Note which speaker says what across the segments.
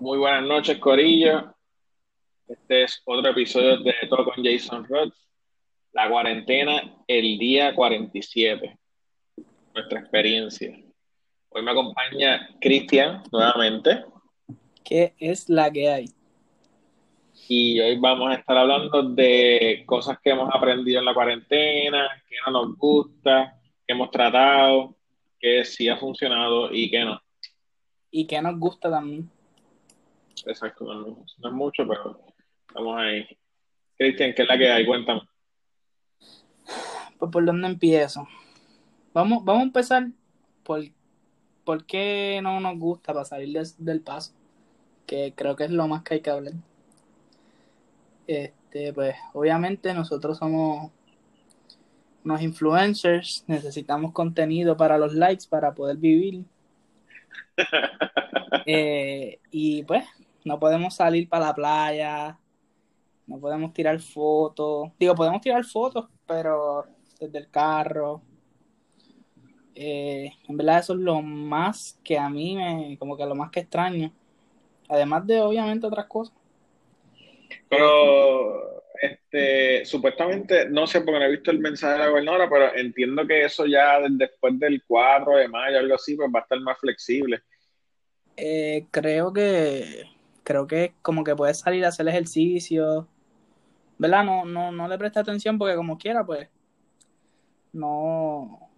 Speaker 1: Muy buenas noches, Corillo. Este es otro episodio de Todo con Jason Rhodes. La cuarentena, el día 47. Nuestra experiencia. Hoy me acompaña Cristian nuevamente.
Speaker 2: ¿Qué es la que hay?
Speaker 1: Y hoy vamos a estar hablando de cosas que hemos aprendido en la cuarentena, que no nos gusta, que hemos tratado, que sí ha funcionado y que no.
Speaker 2: Y que nos gusta también.
Speaker 1: Exacto, no, no es mucho, pero vamos ahí. Cristian, ¿qué es la que hay? Cuéntame.
Speaker 2: Pues por dónde empiezo. Vamos, vamos a empezar por, por qué no nos gusta para salir des- del paso. Que creo que es lo más que hay que hablar. Este, pues, obviamente nosotros somos unos influencers, necesitamos contenido para los likes para poder vivir. Eh, y pues, no podemos salir para la playa, no podemos tirar fotos. Digo, podemos tirar fotos, pero desde el carro. Eh, en verdad eso es lo más que a mí me, como que lo más que extraño. Además de obviamente otras cosas.
Speaker 1: Pero, este, supuestamente, no sé porque no he visto el mensaje de la gobernadora, pero entiendo que eso ya de- después del 4 de mayo, algo así, pues va a estar más flexible.
Speaker 2: Eh, creo que, creo que como que puedes salir a hacer ejercicio. ¿Verdad? No, no, no le presta atención porque como quiera, pues, no,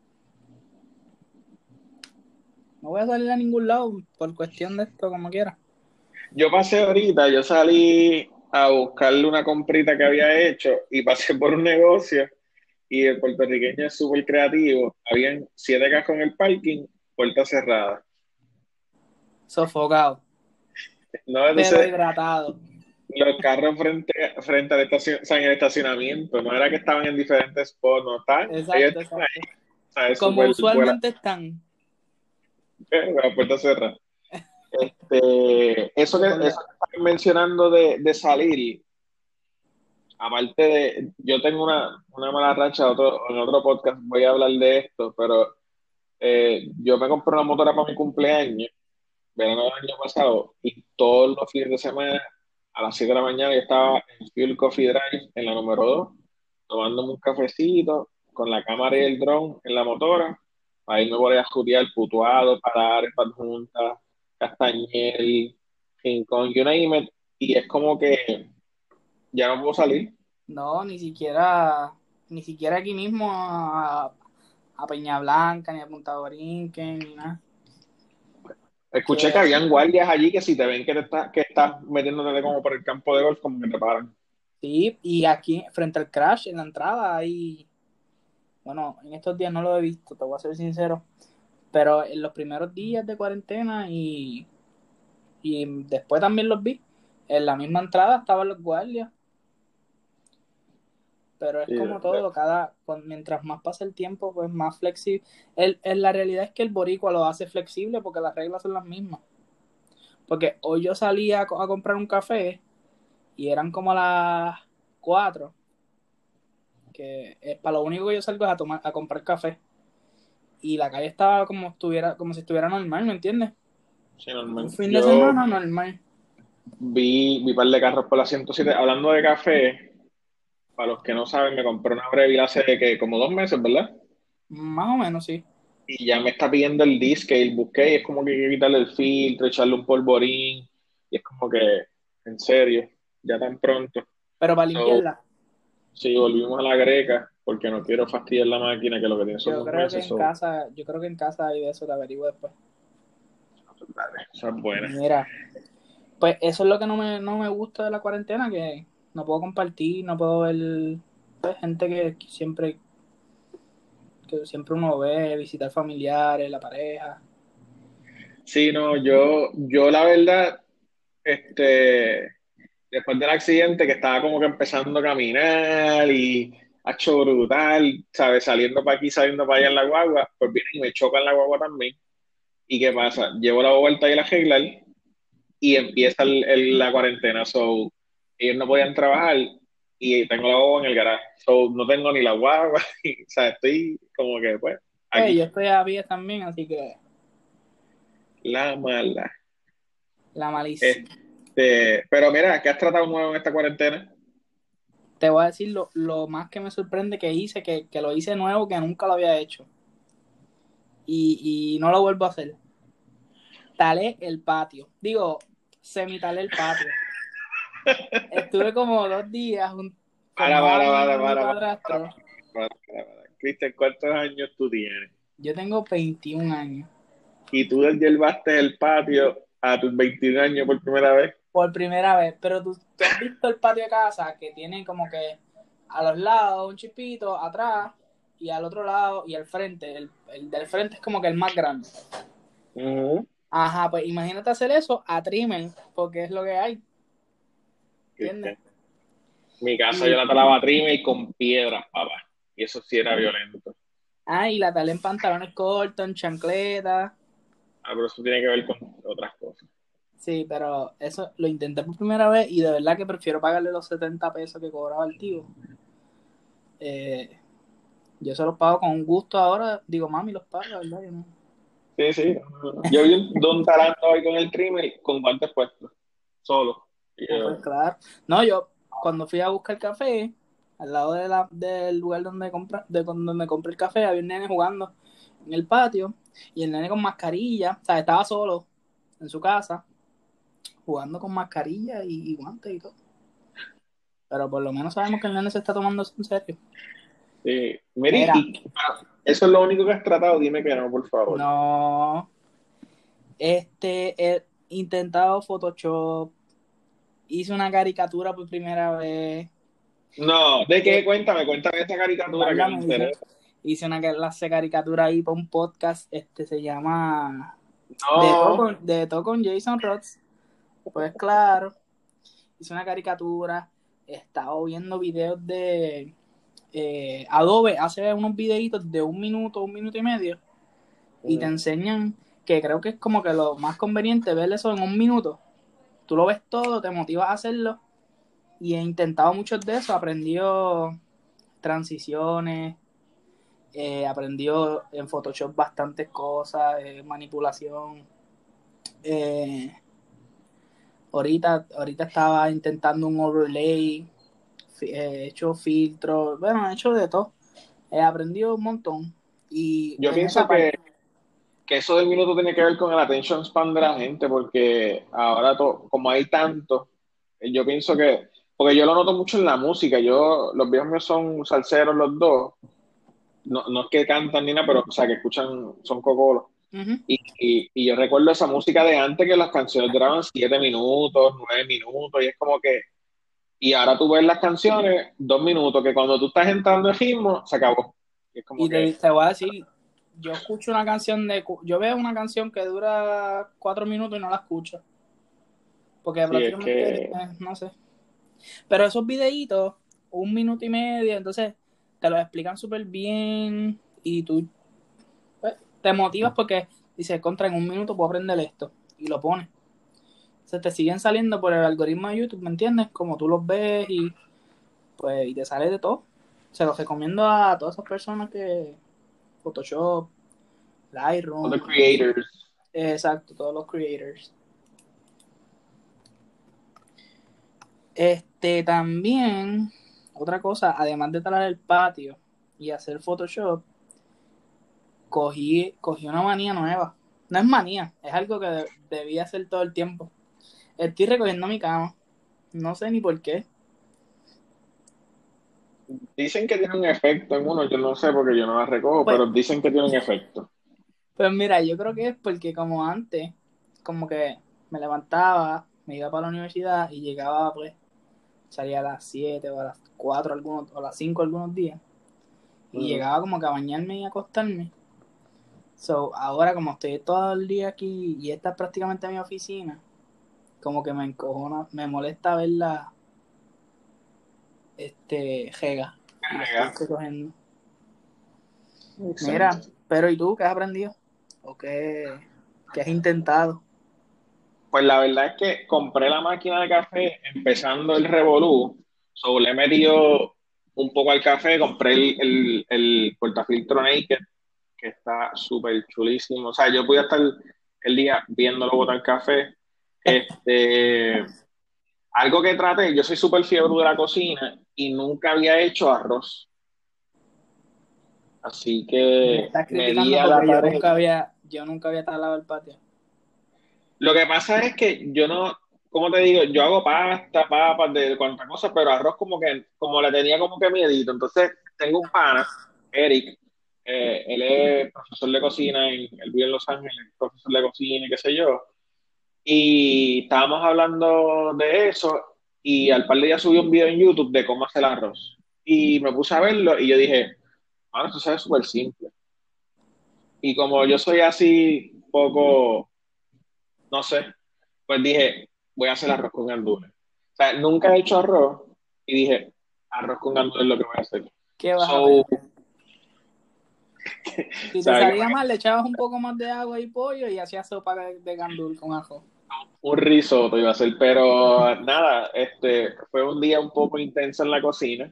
Speaker 2: no voy a salir a ningún lado por cuestión de esto, como quiera.
Speaker 1: Yo pasé ahorita, yo salí a buscarle una comprita que había hecho y pasé por un negocio y el puertorriqueño es súper creativo. Habían siete cascos en el parking, puerta cerrada.
Speaker 2: Sofocado,
Speaker 1: No, entonces,
Speaker 2: hidratado.
Speaker 1: los carros frente, frente al estacion- o sea, en el estacionamiento, no era que estaban en diferentes spots, no ellos
Speaker 2: Exacto,
Speaker 1: ahí, ¿sabes?
Speaker 2: Como usualmente están.
Speaker 1: con la puerta cerrada. Este, eso que, eso que están mencionando de, de salir, aparte de, yo tengo una, una mala racha, otro, en otro podcast voy a hablar de esto, pero eh, yo me compré una motora para mi cumpleaños, verano del año pasado, y todos los fines de semana, a las 7 de la mañana, yo estaba en Fuel Coffee Drive, en la número 2, tomándome un cafecito, con la cámara y el dron en la motora, ahí me voy a judear Putuado, Parares, Junta, Castañel, Rincón, you name it, y es como que ya no puedo salir.
Speaker 2: No, ni siquiera, ni siquiera aquí mismo a, a Peña Blanca, ni a Punta Borinquen, ni nada.
Speaker 1: Escuché que habían guardias allí que si te ven que, te está, que estás metiéndote como por el campo de golf, como que te paran.
Speaker 2: Sí, y aquí frente al crash, en la entrada, hay, bueno, en estos días no lo he visto, te voy a ser sincero, pero en los primeros días de cuarentena y, y después también los vi, en la misma entrada estaban los guardias. Pero es
Speaker 1: Sí,
Speaker 2: como todo, cada, mientras más pasa el tiempo, pues más flexible. El, el- la realidad es que el boricua lo hace flexible porque las reglas son las mismas. Porque hoy yo salí a, a comprar un café y eran como las 4. Que es para lo único que yo salgo es a tomar, a comprar café. Y la calle estaba como estuviera, como si estuviera normal, ¿me entiendes?
Speaker 1: Sí, normal.
Speaker 2: Un fin de semana normal.
Speaker 1: vi, vi par de carros por la 107. Hablando de café, para los que no saben, me compré una Breville hace que como dos meses, ¿verdad?
Speaker 2: Más o menos, sí.
Speaker 1: Y ya me está pidiendo el disque, busqué, y es como que hay que quitarle el filtro, echarle un polvorín, y es como que, en serio, ya tan pronto.
Speaker 2: Pero para
Speaker 1: So,
Speaker 2: limpiarla,
Speaker 1: sí, volvimos a la greca, porque no quiero fastidiar la máquina, que lo que tiene son
Speaker 2: yo
Speaker 1: dos
Speaker 2: creo que
Speaker 1: meses.
Speaker 2: en
Speaker 1: so,
Speaker 2: casa, yo creo que en casa hay de eso, te averiguo después.
Speaker 1: dale, esa es buena.
Speaker 2: Mira, pues eso es lo que no me, no me gusta de la cuarentena, que no puedo compartir, no puedo ver pues, gente que, siempre que siempre uno ve, visitar familiares, la pareja.
Speaker 1: Sí, no, yo, yo la verdad, este, después del accidente que estaba como que empezando a caminar y hecho brutal, ¿sabes? Saliendo para aquí, saliendo para allá en la guagua, pues vienen y me chocan la guagua también. ¿Y qué pasa? Llevo la vuelta y la arreglar y empieza el- la cuarentena, so, ellos no podían trabajar y tengo la guagua en el garaje, so, no tengo ni la guagua, y, o sea, estoy como que, pues, aquí,
Speaker 2: yo estoy a pie también, así que
Speaker 1: la mala.
Speaker 2: La malicia.
Speaker 1: Este, pero mira, ¿qué has tratado nuevo en esta cuarentena?
Speaker 2: Te voy a decir lo, lo más que me sorprende que hice, que, que, lo hice nuevo, que nunca lo había hecho. Y, y no lo vuelvo a hacer. Talé el patio. Digo, semi-talé el patio. Estuve como dos días.
Speaker 1: Para, para, para, para, para, para, Cristian, ¿cuántos años tú tienes?
Speaker 2: Yo tengo 21 años.
Speaker 1: ¿Y tú llevaste el patio a tus 21 años por primera vez?
Speaker 2: Por primera vez, pero tú, has visto el patio de casa que tiene como que a los lados un chipito, atrás y al otro lado y al frente. El, del frente es como que el más grande. Ajá, pues imagínate hacer eso a trimmer, porque es lo que hay.
Speaker 1: ¿Entiendes? Mi casa yo la talaba trimmer con piedras, papá. Y eso sí era violento.
Speaker 2: Ah, y la talé en pantalones cortos, en chancletas.
Speaker 1: Ah, pero eso tiene que ver con otras cosas.
Speaker 2: Sí, pero eso lo intenté por primera vez y de verdad que prefiero pagarle los 70 pesos que cobraba el tío. Eh, yo se los pago con gusto ahora. Digo, mami, los paga, ¿verdad? Yo no.
Speaker 1: Sí, sí. Yo vi un don talando ahí con el trimmer con guantes puestos, solo.
Speaker 2: Pues claro. No, yo cuando fui a buscar café, al lado de la, del lugar donde, compra, de donde me compré el café, había un nene jugando en el patio y el nene con mascarilla, o sea, estaba solo en su casa, jugando con mascarilla y, guantes y todo. Pero por lo menos sabemos que el nene se está tomando en serio.
Speaker 1: Sí. Mira, eso es lo único que has tratado, dime que no, por favor.
Speaker 2: No. Este, he intentado Photoshop, hice una caricatura por primera vez.
Speaker 1: No, ¿de qué? Cuéntame, cuéntame esa caricatura que me interesa
Speaker 2: hice una clase caricatura ahí para un podcast, este se llama de, todo con, Jason Rods. Pues claro, hice una caricatura, he estado viendo videos de eh, Adobe, hace unos videitos de un minuto, un minuto y medio, y te enseñan que creo que es como que lo más conveniente ver eso en un minuto. Tú lo ves todo, te motivas a hacerlo, y he intentado muchos de eso, aprendió transiciones, eh, aprendió en Photoshop bastantes cosas, eh, manipulación. Eh, ahorita, ahorita estaba intentando un overlay, he hecho filtros, bueno, he hecho de todo. He aprendido un montón. Y
Speaker 1: Yo pienso que, que eso del minuto tiene que ver con el attention span de la gente, porque ahora, como hay tanto, yo pienso que, porque yo lo noto mucho en la música, yo, los viejos míos son salseros los dos, no, no es que cantan ni nada, pero o sea, que escuchan, son cocolos. y, y, yo recuerdo esa música de antes que las canciones duraban siete minutos, nueve minutos, y es como que. Y ahora tú ves las canciones dos minutos, que cuando tú estás entrando en ritmo, se acabó.
Speaker 2: Y, te, voy a decir, yo escucho una canción de. Yo veo una canción que dura cuatro minutos y no la escucho. Porque prácticamente. Eh, no sé. Pero esos videitos, un minuto y medio, entonces te lo explican súper bien y tú pues, te motivas porque dices, contra, en un minuto puedo aprender esto y lo pones. Se te siguen saliendo por el algoritmo de YouTube, ¿me entiendes? Como tú los ves y pues y te sale de todo. Se los recomiendo a todas esas personas que Photoshop, Lightroom.
Speaker 1: Todos los creators.
Speaker 2: Exacto, todos los creators. Este también otra cosa, además de talar el patio y hacer Photoshop, cogí, cogí una manía nueva. No es manía, es algo que debía hacer todo el tiempo. Estoy recogiendo mi cama. No sé ni por qué.
Speaker 1: Dicen que tiene un efecto en uno, yo no sé porque yo no la recojo, pues pero dicen que tiene un efecto.
Speaker 2: Pues mira, yo creo que es porque como antes, como que me levantaba, me iba para la universidad y llegaba pues salía a las 7 o a las 4 algunos, o a las 5 algunos días. Y llegaba como que a bañarme y acostarme. So, ahora como estoy todo el día aquí y esta es prácticamente mi oficina, como que me encojona, me molesta verla este Mira, pero ¿y tú qué has aprendido? ¿O qué, qué has intentado?
Speaker 1: Pues la verdad es que compré la máquina de café empezando el Revolú. So, le he metido un poco al café, compré el, el, portafiltro Naked, que está súper chulísimo. O sea, yo pude estar el día viéndolo botar café. Este, algo que traté, yo soy súper fiebre de la cocina y nunca había hecho arroz. Así que
Speaker 2: me, di a la yo nunca había, yo nunca había talado el patio.
Speaker 1: Lo que pasa es que yo no, como te digo, yo hago pasta, papas, de cuantas cosas, pero arroz como que, como le tenía como que miedito. Entonces, tengo un pana, Eric, eh, él es profesor de cocina, en, él vive en Los Ángeles, profesor de cocina y qué sé yo. Y estábamos hablando de eso y al par de días subí un video en YouTube de cómo hacer el arroz. Y me puse a verlo y yo dije, bueno, esto es súper simple. Y como yo soy así, poco, no sé, pues dije, voy a hacer arroz con gandules. O sea, nunca he hecho arroz y dije, arroz con gandules es lo que voy a hacer.
Speaker 2: ¿Qué vas? Si te salía mal, le echabas un poco más de agua y pollo y hacías sopa de, de gandul con ajo.
Speaker 1: Un risotto iba a ser, pero nada, este fue un día un poco intenso en la cocina,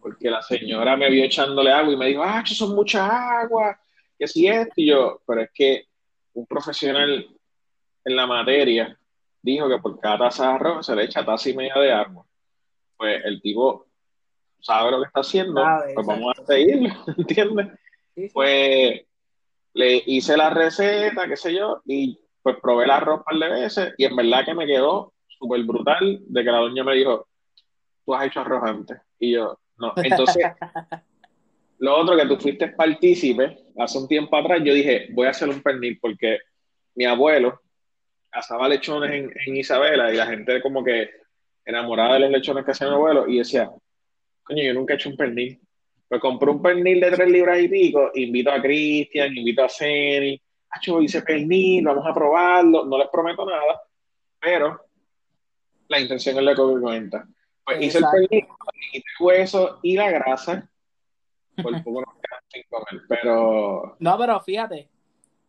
Speaker 1: porque la señora me vio echándole agua y me dijo, ah, eso son mucha agua, que si es, y yo, pero es que un profesional en la materia dijo que por cada taza de arroz se le echa taza y media de agua. Pues el tipo sabe lo que está haciendo, pues vamos a seguirlo, ¿entiendes? Pues le hice la receta, qué sé yo, y pues probé el arroz un par de veces y en verdad que me quedó súper brutal de que la doña me dijo, tú has hecho arroz antes. Y yo, no. Entonces, lo otro que tú fuiste partícipe, hace un tiempo atrás, yo dije, voy a hacer un pernil porque mi abuelo asaba lechones en, en Isabela y la gente como que enamorada de los lechones que hacía mi abuelo y decía, coño, yo nunca he hecho un pernil. Pues compré un pernil de tres libras y pico, invito a Cristian, invito a Ceni, yo hice pernil, vamos a probarlo, no les prometo nada, pero la intención es la que me cuenta. Pues hice el pernil, quité el hueso y la grasa, por poco nos quedan sin comer, pero...
Speaker 2: No, pero fíjate,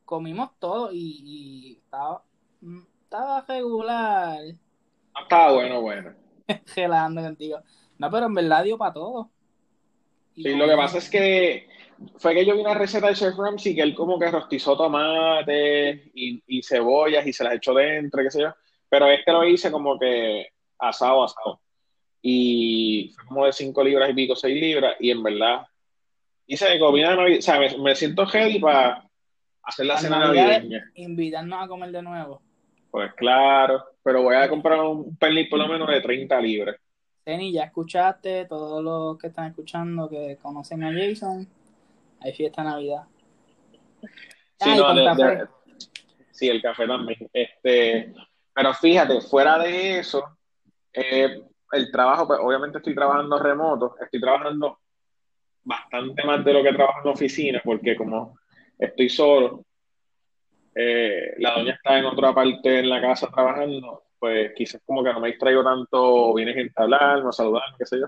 Speaker 2: comimos todo y, y estaba, estaba regular.
Speaker 1: No estaba bueno, bueno.
Speaker 2: Gelando contigo. No, pero en verdad dio para todo.
Speaker 1: Sí, lo que pasa es que fue que yo vi una receta de Chef Ramsay que él como que rostizó tomate y, y, cebollas y se las echó dentro, qué sé yo. Pero este lo hice como que asado, asado. Y fue como de 5 libras y pico, 6 libras. Y en verdad, hice de comida de O sea, me, siento heavy para hacer la cena navideña.
Speaker 2: Invitarnos a comer de nuevo.
Speaker 1: Pues claro, pero voy a comprar un pernil por lo menos de 30 libras.
Speaker 2: Teni, ya escuchaste, todos los que están escuchando que conocen a Jason, hay fiesta Navidad.
Speaker 1: Sí, sí, el café también. Este, pero fíjate, fuera de eso, eh, el trabajo, pues obviamente estoy trabajando remoto, estoy trabajando bastante más de lo que trabajo en la oficina, porque como estoy solo, eh, la doña está en otra parte en la casa trabajando, pues quizás como que no me distraigo tanto, viene gente a hablar, a saludar, qué sé yo.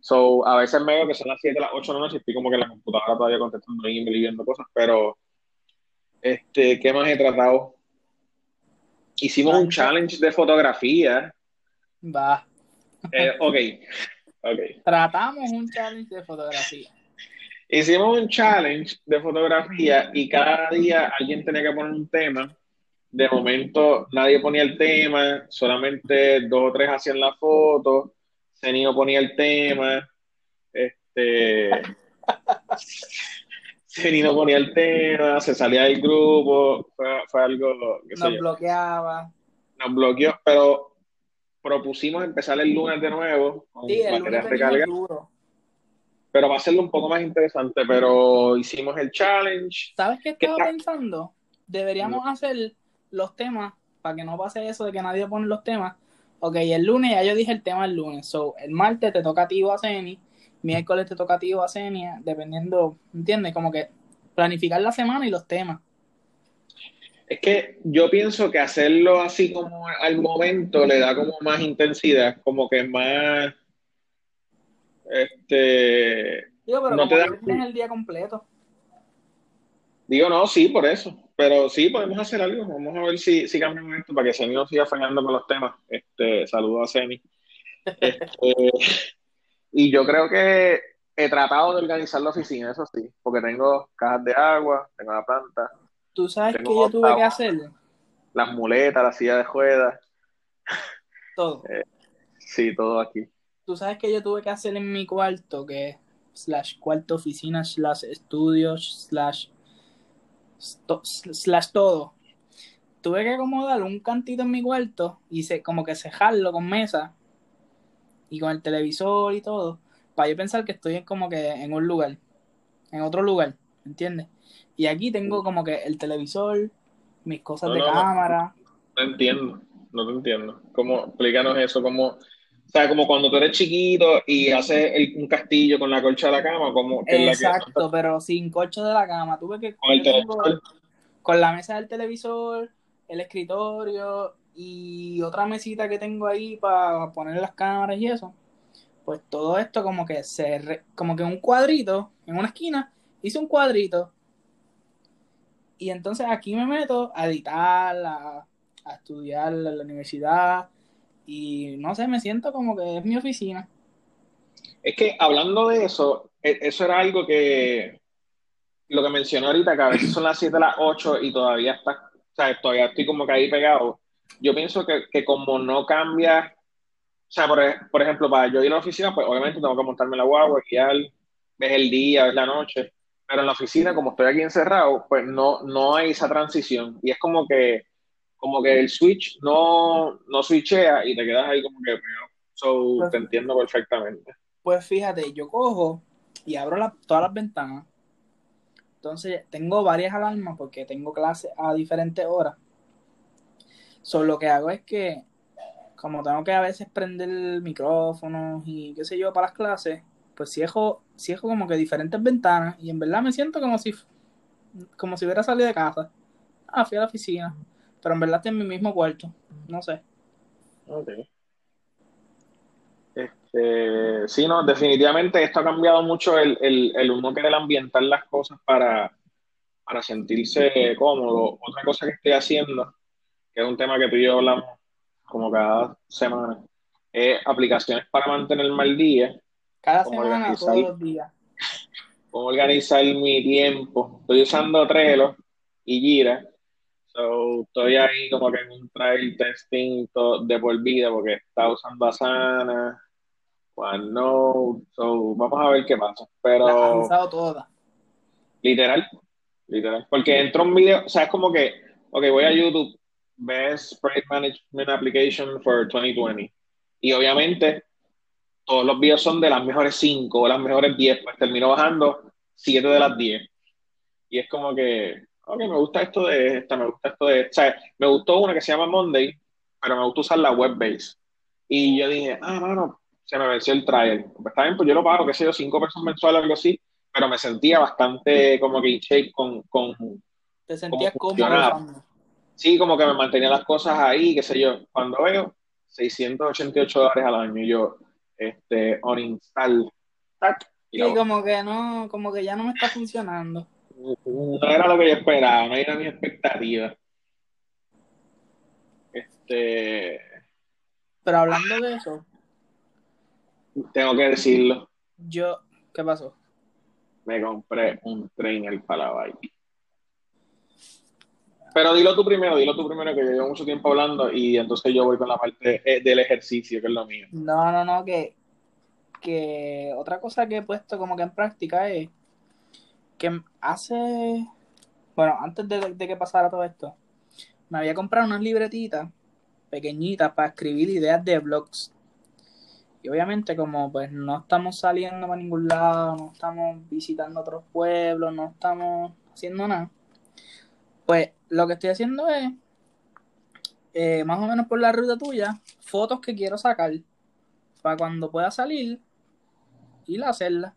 Speaker 1: So, a veces me veo que son las 7, las 8 de la noche y estoy como que en la computadora todavía contestando email y viendo cosas, pero este, ¿qué más he tratado? Hicimos un challenge de fotografía.
Speaker 2: Va.
Speaker 1: Eh, ok, ok.
Speaker 2: Tratamos un challenge de fotografía.
Speaker 1: Hicimos un challenge de fotografía y cada día alguien tenía que poner un tema de momento nadie ponía el tema, solamente dos o tres hacían la foto, Cenino ponía el tema, este Cenino ponía el tema, se salía del grupo, fue, algo
Speaker 2: que nos bloqueaba.
Speaker 1: Nos bloqueó, pero propusimos empezar el lunes de nuevo
Speaker 2: con sí, el lunes duro.
Speaker 1: Pero va a ser un poco más interesante, pero hicimos el challenge.
Speaker 2: ¿Sabes qué estaba pensando? Deberíamos hacer los temas, para que no pase eso de que nadie pone los temas. Ok, el lunes ya yo dije el tema el lunes. So, el martes te toca a ti o a Ceni, miércoles te toca a ti o a Cenia, dependiendo, ¿entiendes? Como que planificar la semana y los temas.
Speaker 1: Es que yo pienso que hacerlo así como al momento le da como más intensidad, como que más. Este.
Speaker 2: Digo, pero no te da... tienes el día completo.
Speaker 1: Digo, no, sí, por eso. Pero sí, podemos hacer algo. Vamos a ver si, si cambiamos esto para que Semi no siga fallando con los temas. Este, saludo a Semi. Este, y yo creo que he tratado de organizar la oficina, eso sí, porque tengo cajas de agua, tengo la planta.
Speaker 2: ¿Tú sabes qué yo tuve que hacer?
Speaker 1: las muletas, la silla de ruedas.
Speaker 2: Todo.
Speaker 1: Eh, sí, todo aquí.
Speaker 2: Tú sabes que yo tuve que hacer en mi cuarto, que slash cuarto oficina, slash estudios, slash, slash todo. Tuve que acomodar un cantito en mi cuarto y se, como que cejarlo con mesa y con el televisor y todo, para yo pensar que estoy como que en un lugar, en otro lugar, ¿entiendes? Y aquí tengo como que el televisor, mis cosas de cámara.
Speaker 1: No, entiendo, no te entiendo. ¿Cómo, explícanos eso, como, o sea, como cuando tú eres chiquito y haces un castillo con la colcha de la cama, como
Speaker 2: Exacto, pero sin colcha de la cama. Tuve que
Speaker 1: con el televisor.
Speaker 2: Con la mesa del televisor, el escritorio y otra mesita que tengo ahí para poner las cámaras y eso. Pues todo esto como que se como que un cuadrito en una esquina, hice un cuadrito y entonces aquí me meto a editar, a, estudiar en la universidad y no sé, me siento como que es mi oficina.
Speaker 1: Es que hablando de eso, e, eso era algo que lo que mencionó ahorita, que a veces son las 7 las 8 y todavía está, o sea, todavía estoy como que ahí pegado. Yo pienso que, que como no cambia, o sea, por, por, ejemplo, para yo ir a la oficina, pues obviamente tengo que montarme la guagua, guiar, ves el día, ves la noche. Pero en la oficina, como estoy aquí encerrado, pues no, no hay esa transición. Y es como que, como que el switch no, no switchea y te quedas ahí como que, so, pues te entiendo perfectamente.
Speaker 2: Pues fíjate, yo cojo y abro todas las ventanas. Entonces, tengo varias alarmas porque tengo clases a diferentes horas. Solo lo que hago es que, como tengo que a veces prender el micrófono y qué sé yo para las clases, pues cierro, cierro como que diferentes ventanas y en verdad me siento como si como si hubiera salido de casa. Ah, fui a la oficina, pero en verdad estoy en mi mismo cuarto, no sé.
Speaker 1: Ok. Este, sí, no, definitivamente esto ha cambiado mucho el, el, el uno querer ambientar las cosas para, para sentirse cómodo. Otra cosa que estoy haciendo, que es un tema que tú y yo hablamos como cada semana, es aplicaciones para mantenerme al día
Speaker 2: cada semana, todos los días.
Speaker 1: Cómo organizar mi tiempo. Estoy usando Trello y Gira. So, estoy ahí como que en un trail testing de por vida porque está usando Asana, OneNote. So, vamos a ver qué pasa. Pero.
Speaker 2: Usado todas.
Speaker 1: Literal. Literal. Porque entró un video, o sea, es como que, ok, voy a YouTube, Best Sprite Management Application for 2020. Y obviamente todos los videos son de las mejores 5 o las mejores 10, pues termino bajando 7 de las 10. Y es como que, ok, me gusta esto de esta, me gusta esto de esta. O sea, me gustó una que se llama Monday, pero me gusta usar la web base. Y yo dije, ah, mano, se me venció el trial. Pues está bien, pues yo lo pago, qué sé yo, 5 pesos mensuales o algo así, pero me sentía bastante como que shape con. con
Speaker 2: Te sentías cómodo.
Speaker 1: Sí, como que me mantenía las cosas ahí, qué sé yo. Cuando veo 688 dólares al año, y yo, este, uninstall.
Speaker 2: y como que no, como que ya no me está funcionando.
Speaker 1: No era lo que yo esperaba, no era mi expectativa. Este.
Speaker 2: Pero hablando de eso.
Speaker 1: Tengo que decirlo.
Speaker 2: Yo, ¿qué pasó?
Speaker 1: Me compré un para la bike. Pero dilo tú primero, dilo tú primero, que yo llevo mucho tiempo hablando y entonces yo voy con la parte eh, del ejercicio, que es lo mío.
Speaker 2: No, no, no, que, que otra cosa que he puesto como que en práctica es que hace, bueno, antes de, que pasara todo esto, me había comprado unas libretitas pequeñitas para escribir ideas de blogs. Y obviamente como pues no estamos saliendo para ningún lado, no estamos visitando otros pueblos, no estamos haciendo nada, pues lo que estoy haciendo es, eh, más o menos por la ruta tuya, fotos que quiero sacar para cuando pueda salir, ir a hacerla.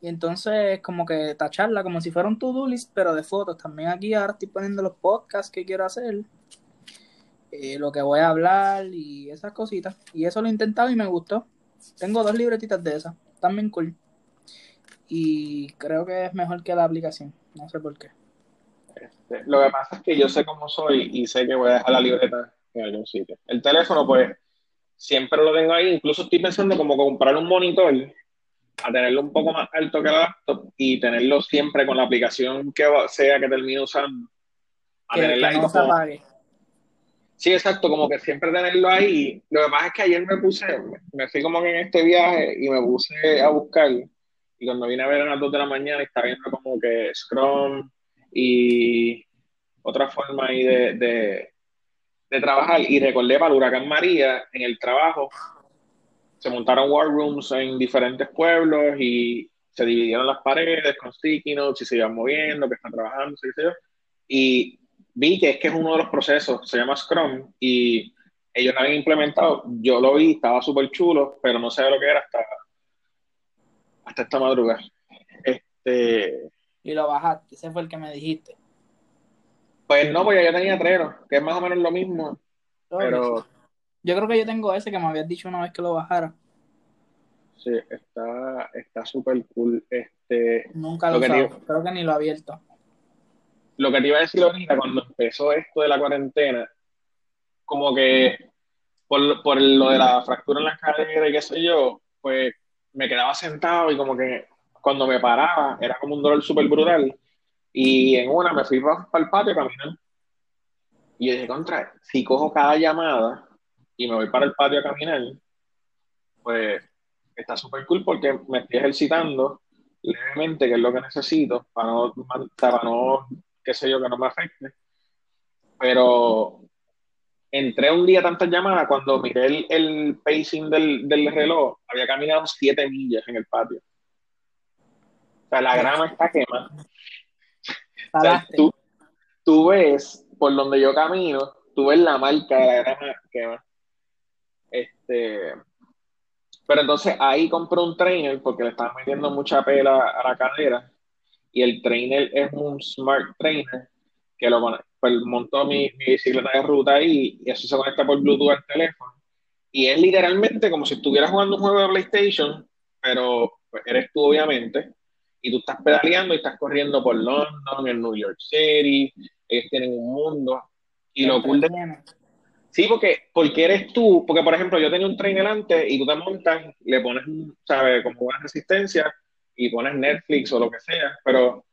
Speaker 2: Y entonces como que tacharla como si fuera un to-do pero de fotos. También aquí ahora estoy poniendo los podcasts que quiero hacer, eh, lo que voy a hablar y esas cositas. Y eso lo he intentado y me gustó. Tengo dos libretitas de esas, también cool. Y creo que es mejor que la aplicación, no sé por qué.
Speaker 1: Este, lo que pasa es que yo sé cómo soy y sé que voy a dejar la libreta en algún sitio. El teléfono, pues, siempre lo tengo ahí. Incluso estoy pensando como comprar un monitor a tenerlo un poco más alto que la laptop y tenerlo siempre con la aplicación que sea que termine usando. A
Speaker 2: que, no se apague.
Speaker 1: Sí, exacto, como que siempre tenerlo ahí. Lo que pasa es que ayer me puse, me fui como en este viaje y me puse a buscar. Y cuando vine a ver a las 2 de la mañana, estaba viendo como que Scrum y otra forma ahí de, de, de trabajar. Y recordé para el huracán María, en el trabajo, se montaron war rooms en diferentes pueblos y se dividieron las paredes con sticky notes y se iban moviendo, que están trabajando, qué sé yo. Y vi que es que es uno de los procesos, se llama Scrum, y ellos lo habían implementado. Yo lo vi, estaba súper chulo, pero no sé lo que era hasta, hasta esta madrugada. Este,
Speaker 2: y lo bajaste, ese fue el que me dijiste.
Speaker 1: Pues no, porque yo tenía Trello, que es más o menos lo mismo, pero...
Speaker 2: Yo creo que yo tengo ese que me habías dicho una vez que lo bajara.
Speaker 1: Sí, está súper cool. Este,
Speaker 2: Nunca lo, he usado, creo que ni lo he abierto
Speaker 1: lo que te iba a decir ahorita, cuando empezó esto de la cuarentena, como que por, lo de la fractura en la cadera y qué sé yo, pues me quedaba sentado y como que cuando me paraba era como un dolor súper brutal. Y en una me fui para, el patio a caminar. Y yo dije, contra, si cojo cada llamada y me voy para el patio a caminar, pues está súper cool porque me estoy ejercitando levemente, que es lo que necesito, para no, para no qué sé yo, que no me afecte. Pero entré un día tantas llamadas, cuando miré el, el pacing del, del, reloj, había caminado siete millas en el patio. O sea, la grama está quemada. O sea, tú, tú, ves por donde yo camino, tú ves la marca de la grama quemada. Este, pero entonces ahí compré un trainer porque le estaban metiendo mucha pela a la cadera y el trainer es un smart trainer que lo pues, montó mi, bicicleta de ruta ahí y eso se conecta por Bluetooth al teléfono. Y es literalmente como si estuvieras jugando un juego de PlayStation, pero pues, eres tú obviamente, y tú estás pedaleando y estás corriendo por London, en New York City, ellos tienen un mundo. Y lo cool de... Sí, porque, porque eres tú, porque por ejemplo yo tenía un trainer antes y tú te montas, le pones, ¿sabes? Como una resistencia y pones Netflix o lo que sea, pero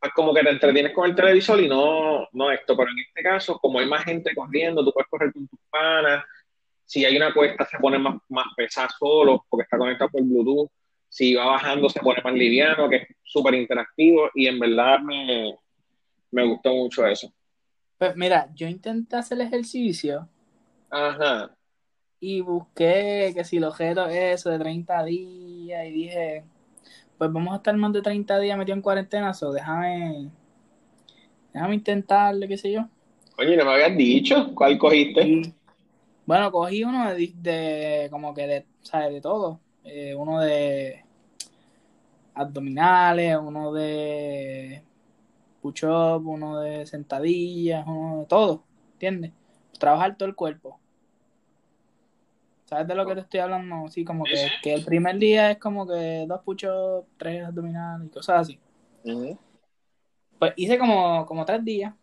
Speaker 1: es como que te entretienes con el televisor y no, no esto, pero en este caso, como hay más gente corriendo, tú puedes correr con tus panas, si hay una cuesta se pone más, más pesada solo porque está conectado por Bluetooth, si va bajando se pone más liviano, que es súper interactivo y en verdad me, me gustó mucho eso.
Speaker 2: Pues mira, yo intenté hacer el ejercicio.
Speaker 1: Ajá.
Speaker 2: Y busqué que si el objeto es eso de 30 días y dije, pues vamos a estar más de 30 días metido en cuarentena, o déjame, déjame intentarle, qué sé yo.
Speaker 1: Oye, no me habías dicho cuál cogiste.
Speaker 2: bueno, cogí uno de, como que de, ¿sabes? De todo. Eh, uno de abdominales, uno de push-up, uno de sentadillas, uno de todo, ¿entiendes? Trabajar todo el cuerpo. ¿Sabes de lo que te estoy hablando? Sí, como que, que el primer día es como que dos puchos, tres abdominales y cosas así. Pues hice como, como tres días.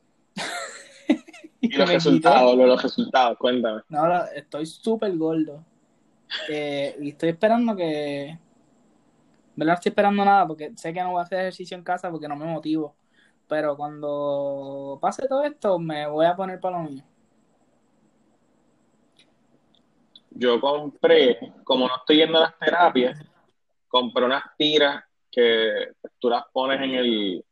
Speaker 1: y, los resultados, los, resultados, cuéntame.
Speaker 2: No, estoy súper gordo. Eh, y estoy esperando que. No estoy esperando nada porque sé que no voy a hacer ejercicio en casa porque no me motivo. Pero cuando pase todo esto, me voy a poner para lo mío.
Speaker 1: Yo compré, como no estoy yendo a las terapias, compré unas tiras que tú las pones en el,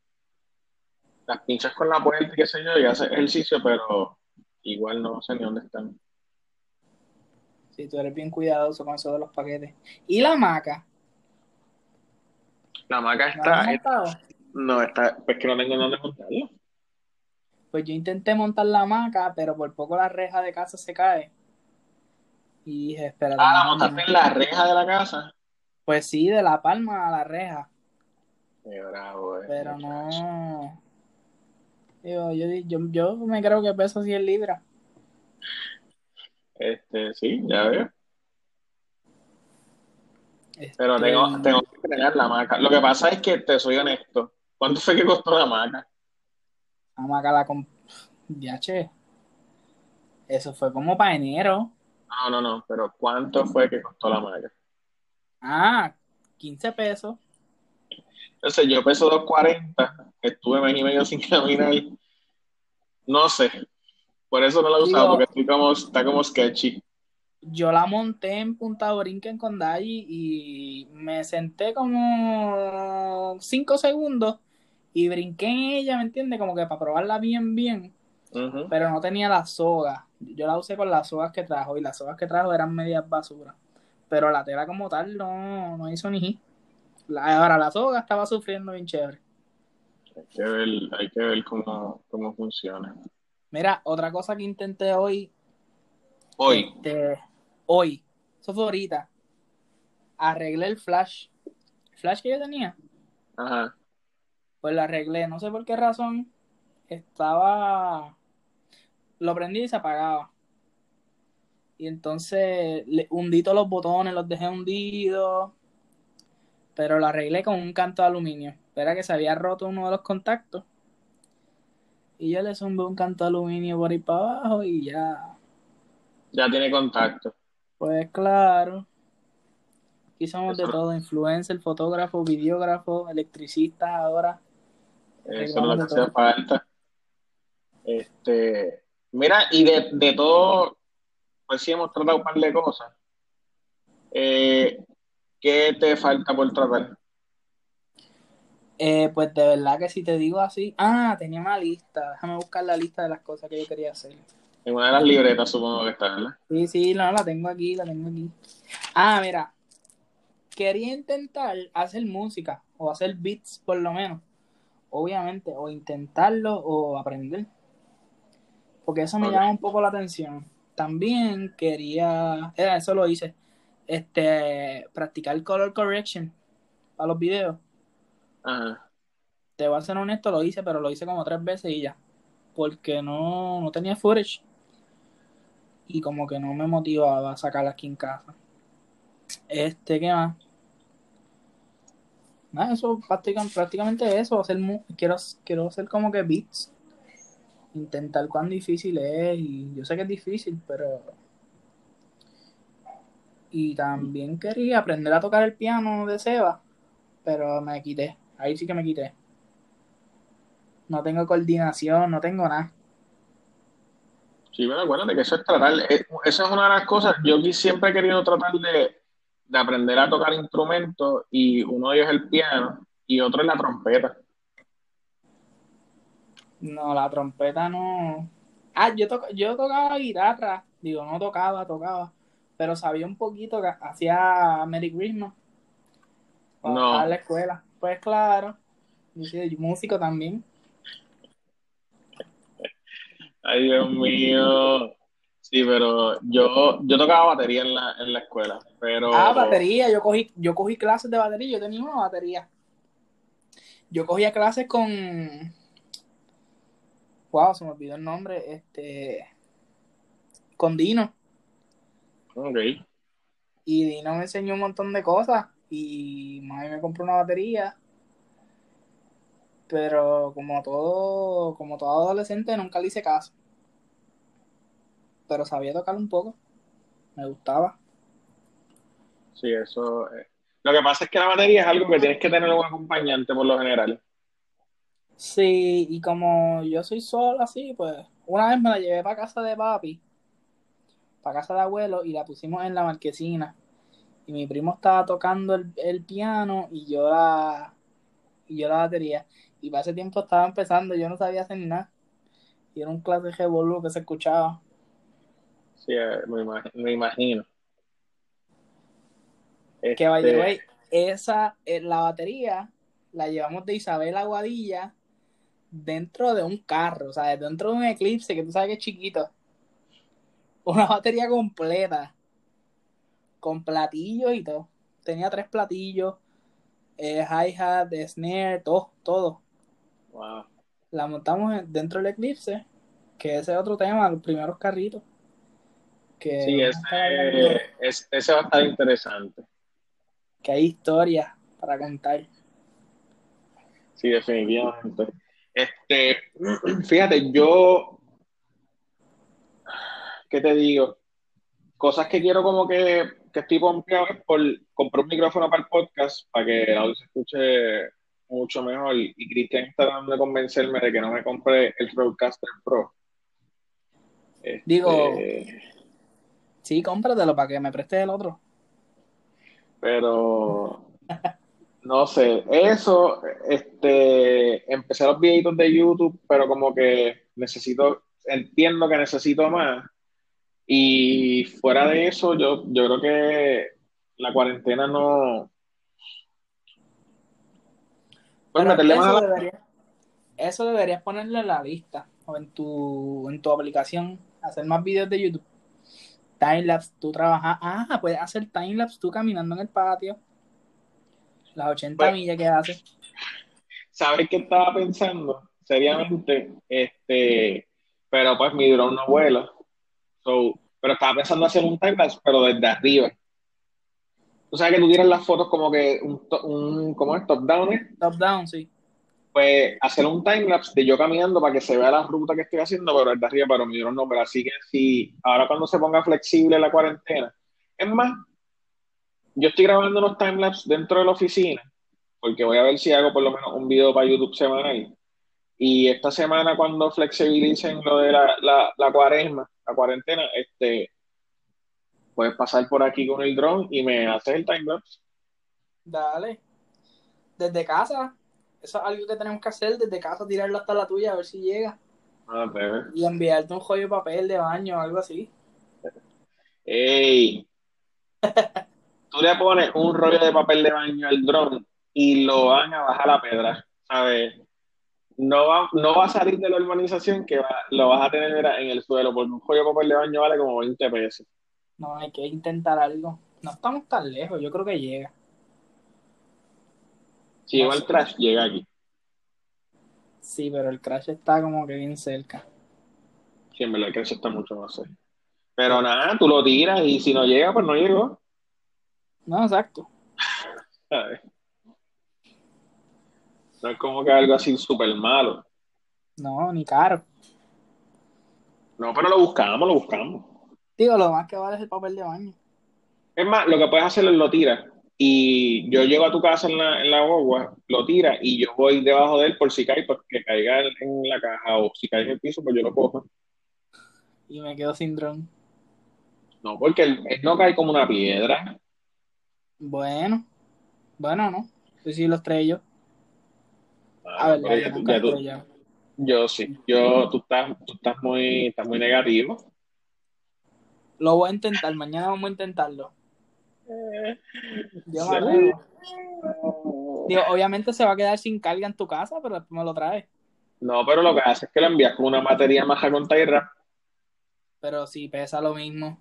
Speaker 1: las pinchas con la puerta y qué sé yo, y haces ejercicio, pero igual no sé ni dónde están.
Speaker 2: Sí, tú eres bien cuidadoso con eso de los paquetes. ¿Y la maca?
Speaker 1: La maca está... no, está, pues que no tengo dónde montarla.
Speaker 2: Pues yo intenté montar la maca, pero por poco la reja de casa se cae. Y dije, espera.
Speaker 1: Ah, la montaste en la reja de la casa.
Speaker 2: Pues sí, de la palma a la reja.
Speaker 1: Qué bravo,
Speaker 2: eh, Pero no. Digo, yo, yo, yo me creo que peso 100 libras.
Speaker 1: Este, sí, ya veo. Pero tengo, este, tengo que tener la marca. Lo que pasa es que te soy honesto. ¿Cuánto fue que costó la marca?
Speaker 2: La marca la comp... Ya, che. Eso fue como para enero.
Speaker 1: No, no, no, pero ¿cuánto fue que costó la malla?
Speaker 2: Ah, 15 pesos.
Speaker 1: Entonces yo peso 2.40, estuve mes y medio sin caminar. No sé. Por eso no la he usado, porque estoy como, está como sketchy.
Speaker 2: Yo la monté en Punta Borinquen con Dayi y me senté como cinco segundos y brinqué en ella, ¿me entiendes? Como que para probarla bien, bien. Pero no tenía la soga. Yo la usé con las sogas que trajo y las sogas que trajo eran medias basura. Pero la tela como tal no, no hizo ni ahora la soga estaba sufriendo bien chévere.
Speaker 1: Hay que ver, hay que ver cómo, cómo funciona.
Speaker 2: Mira, otra cosa que intenté hoy.
Speaker 1: Hoy.
Speaker 2: Este, hoy. Eso fue ahorita. Arreglé el flash. flash que yo tenía.
Speaker 1: Ajá.
Speaker 2: Pues lo arreglé. No sé por qué razón. Estaba. Lo prendí y se apagaba. Y entonces le hundí todos los botones, los dejé hundidos pero lo arreglé con un canto de aluminio. Era que se había roto uno de los contactos. Y yo le zumbé un canto de aluminio por ahí para abajo y ya.
Speaker 1: Ya tiene contacto.
Speaker 2: Pues claro. Aquí somos de todo, influencer, fotógrafo, videógrafo, electricista ahora.
Speaker 1: Eso es lo que hace falta. Este, mira, y de, de todo, pues sí hemos tratado un par de cosas. Eh, ¿Qué te falta por tratar?
Speaker 2: Eh, pues de verdad que si te digo así. Ah, tenía una lista. Déjame buscar la lista de las cosas que yo quería hacer.
Speaker 1: En una de las libretas supongo que está, ¿verdad?
Speaker 2: Sí, sí, no, la tengo aquí, la tengo aquí. Ah, mira. Quería intentar hacer música o hacer beats por lo menos. Obviamente, o intentarlo o aprender. Porque eso me llama un poco la atención. También quería, era, eso lo hice este, practicar color correction para los videos.
Speaker 1: Ajá.
Speaker 2: Te voy a ser honesto, lo hice, pero lo hice como tres veces y ya. Porque no, no tenía footage. Y como que no me motivaba a sacarla aquí en casa. Este, ¿qué más? Nada, eso prácticamente, prácticamente eso. Hacer, quiero, quiero hacer como que beats. Intentar cuán difícil es. Y yo sé que es difícil, pero y también quería aprender a tocar el piano de Seba, pero me quité. Ahí sí que me quité. No tengo coordinación, no tengo nada.
Speaker 1: Sí, bueno, acuérdate que eso es tratar, eh, esa es una de las cosas, yo siempre he querido tratar de, aprender a tocar instrumentos y uno de ellos es el piano y otro es la trompeta.
Speaker 2: No, la trompeta no. Ah, yo, yo tocaba guitarra, digo, no tocaba, tocaba pero sabía un poquito que hacía Merry Christmas.
Speaker 1: no.
Speaker 2: a la escuela. Pues claro, yo músico también.
Speaker 1: Ay, Dios mío. Sí, pero yo, yo tocaba batería en la, en la escuela, pero...
Speaker 2: Ah, batería, yo cogí, yo cogí clases de batería, yo tenía una batería. Yo cogía clases con... Wow, se me olvidó el nombre, este... Con Dino. Y Dino me enseñó un montón de cosas y mami me compró una batería. Pero como todo, como todo adolescente nunca le hice caso. Pero sabía tocar un poco. Me gustaba.
Speaker 1: Sí, eso. Eh. Lo que pasa es que la batería es algo que tienes que tener un acompañante por lo general.
Speaker 2: Sí, y como yo soy solo así, pues una vez me la llevé para casa de papi para casa de abuelo y la pusimos en la marquesina. Y mi primo estaba tocando el, piano y yo la y yo la batería. Y para ese tiempo estaba empezando, yo no sabía hacer nada. Y era un clase de boludo que se escuchaba.
Speaker 1: Sí, eh, me, imagino.
Speaker 2: Que vaya, este esa, eh, la batería la llevamos de Isabel Aguadilla dentro de un carro, o sea, dentro de un eclipse que tú sabes que es chiquito una batería completa, con platillos y todo. Tenía tres platillos, eh, hi-hat, snare, todo, todo.
Speaker 1: Wow.
Speaker 2: La montamos dentro del Eclipse, que ese es otro tema, los primeros carritos.
Speaker 1: Que sí, ese, ese va a estar interesante.
Speaker 2: Que hay historias para contar.
Speaker 1: Sí, definitivamente. Este, fíjate, yo ¿qué te digo? Cosas que quiero como que, que estoy pompeado por comprar un micrófono para el podcast para que el audio se escuche mucho mejor. Y Cristian está tratando de convencerme de que no me compre el Roadcaster Pro. Este,
Speaker 2: Digo- Sí, cómpratelo para que me prestes el otro.
Speaker 1: Pero no sé, eso, este, empecé los videitos de YouTube, pero como que necesito, entiendo que necesito más. Y fuera de eso, yo, yo creo que la cuarentena no. Pues a
Speaker 2: eso, debería- eso deberías ponerle en la lista o en tu, en tu aplicación, hacer más videos de YouTube. Timelapse, tú trabajas. Ah, puedes hacer timelapse tú caminando en el patio. Las 80
Speaker 1: Pues-
Speaker 2: millas que haces.
Speaker 1: ¿Sabes qué estaba pensando? Seriamente, este, pero pues mi drone no vuela. So, pero estaba pensando hacer un timelapse, pero desde arriba. Tú sabes que tú tiras las fotos como que un, un ¿cómo es? Top down, ¿eh?
Speaker 2: Top down, sí.
Speaker 1: Pues hacer un timelapse de yo caminando para que se vea la ruta que estoy haciendo, pero desde arriba, pero mi drone no. Pero así que si ahora cuando se ponga flexible la cuarentena, es más, yo estoy grabando unos timelapse dentro de la oficina, porque voy a ver si hago por lo menos un video para YouTube semanal. Y esta semana, cuando flexibilicen lo de la, la, la cuaresma, la cuarentena, este, puedes pasar por aquí con el drone y me haces el timelapse.
Speaker 2: Dale. Desde casa. Eso es algo que tenemos que hacer. Desde casa tirarlo hasta la tuya a ver si llega.
Speaker 1: Ah, bebé.
Speaker 2: Y enviarte un joyo de papel de baño o algo así.
Speaker 1: ¡Ey! Tú le pones un rollo de papel de baño al dron y lo van a bajar a pedra, ¿sabes? No va, no va a salir de la urbanización que va- lo vas a tener mira, en el suelo, porque un rollo de papel de baño vale como 20 pesos.
Speaker 2: No, hay que intentar algo. No estamos tan lejos. Yo creo que llega.
Speaker 1: Si lleva el crash, llega aquí.
Speaker 2: Sí, pero el crash está como que bien cerca.
Speaker 1: Sí, en verdad el crash está mucho más cerca. Pero nada, tú lo tiras y si no llega, pues no llegó.
Speaker 2: No, exacto.
Speaker 1: No es como que algo así súper malo.
Speaker 2: No, ni caro.
Speaker 1: No, pero lo buscamos, lo buscamos.
Speaker 2: Digo, lo más que vale es el papel de baño.
Speaker 1: Es más, lo que puedes hacer es lo tiras y yo llego a tu casa en la, en la guagua, lo tiras y yo voy debajo de él por si cae, pues que caiga en, en la caja o si cae en el piso, pues yo lo cojo.
Speaker 2: Y me quedo sin dron.
Speaker 1: No, porque él, él no cae como una piedra.
Speaker 2: Bueno. Bueno, no. Pues sí, los tres yo.
Speaker 1: Ah,
Speaker 2: A ver, ya,
Speaker 1: ya tú- ya yo sí, yo, tú estás, tú estás muy, estás muy negativo.
Speaker 2: Lo voy a intentar. Mañana vamos a intentarlo. Yo me
Speaker 1: Sí.
Speaker 2: Digo, obviamente se va a quedar sin carga en tu casa, pero después me lo traes.
Speaker 1: No, pero lo que hace es que lo envías con una batería maja con tierra.
Speaker 2: Pero si pesa lo mismo.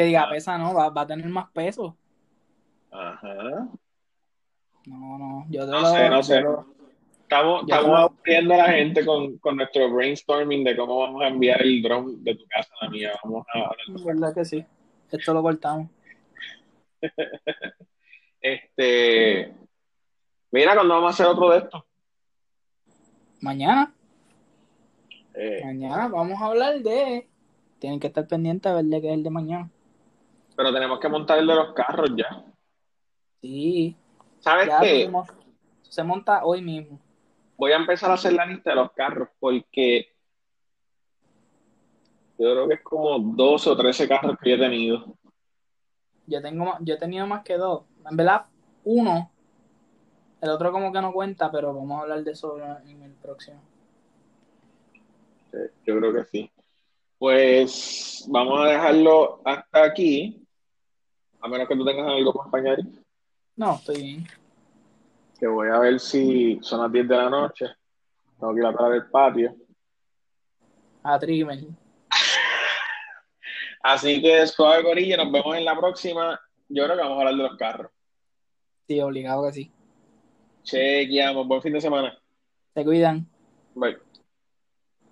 Speaker 2: Que diga,
Speaker 1: Ah.
Speaker 2: pesa, no, va, va a tener más peso.
Speaker 1: Ajá.
Speaker 2: No, no, yo te
Speaker 1: No
Speaker 2: lo.
Speaker 1: sé, no
Speaker 2: yo
Speaker 1: sé. Estamos,
Speaker 2: Ya
Speaker 1: estamos
Speaker 2: lo-
Speaker 1: aburriendo a la gente con, con nuestro brainstorming de cómo vamos a enviar el drone de tu casa a la mía. Vamos a hablar de
Speaker 2: verdad que sí. Esto lo cortamos.
Speaker 1: Este, mira, cuando vamos a hacer otro de estos.
Speaker 2: Mañana,
Speaker 1: Eh,
Speaker 2: mañana vamos a hablar de. Tienen que estar pendientes a ver de qué es el de mañana.
Speaker 1: Pero tenemos que montar el de los carros ya.
Speaker 2: Sí,
Speaker 1: ¿Sabes
Speaker 2: ya
Speaker 1: qué?
Speaker 2: se monta hoy mismo.
Speaker 1: Voy a empezar a hacer la lista de los carros porque yo creo que es como 12 o 13 carros que yo he tenido.
Speaker 2: Yo tengo más- yo he tenido más que dos. En verdad, uno. El otro como que no cuenta, pero vamos a hablar de eso en el próximo.
Speaker 1: Yo creo que sí. Pues vamos a dejarlo hasta aquí. A menos que tú tengas algo para añadir.
Speaker 2: No, estoy bien.
Speaker 1: Que voy a ver si son las 10 de la noche. Tengo que ir a parar el patio.
Speaker 2: A Trimmer.
Speaker 1: Así que suave gorilla, nos vemos en la próxima. Yo creo que vamos a hablar de los carros.
Speaker 2: Sí, obligado que sí.
Speaker 1: Chequeamos, buen fin de semana.
Speaker 2: Se cuidan.
Speaker 1: Bye.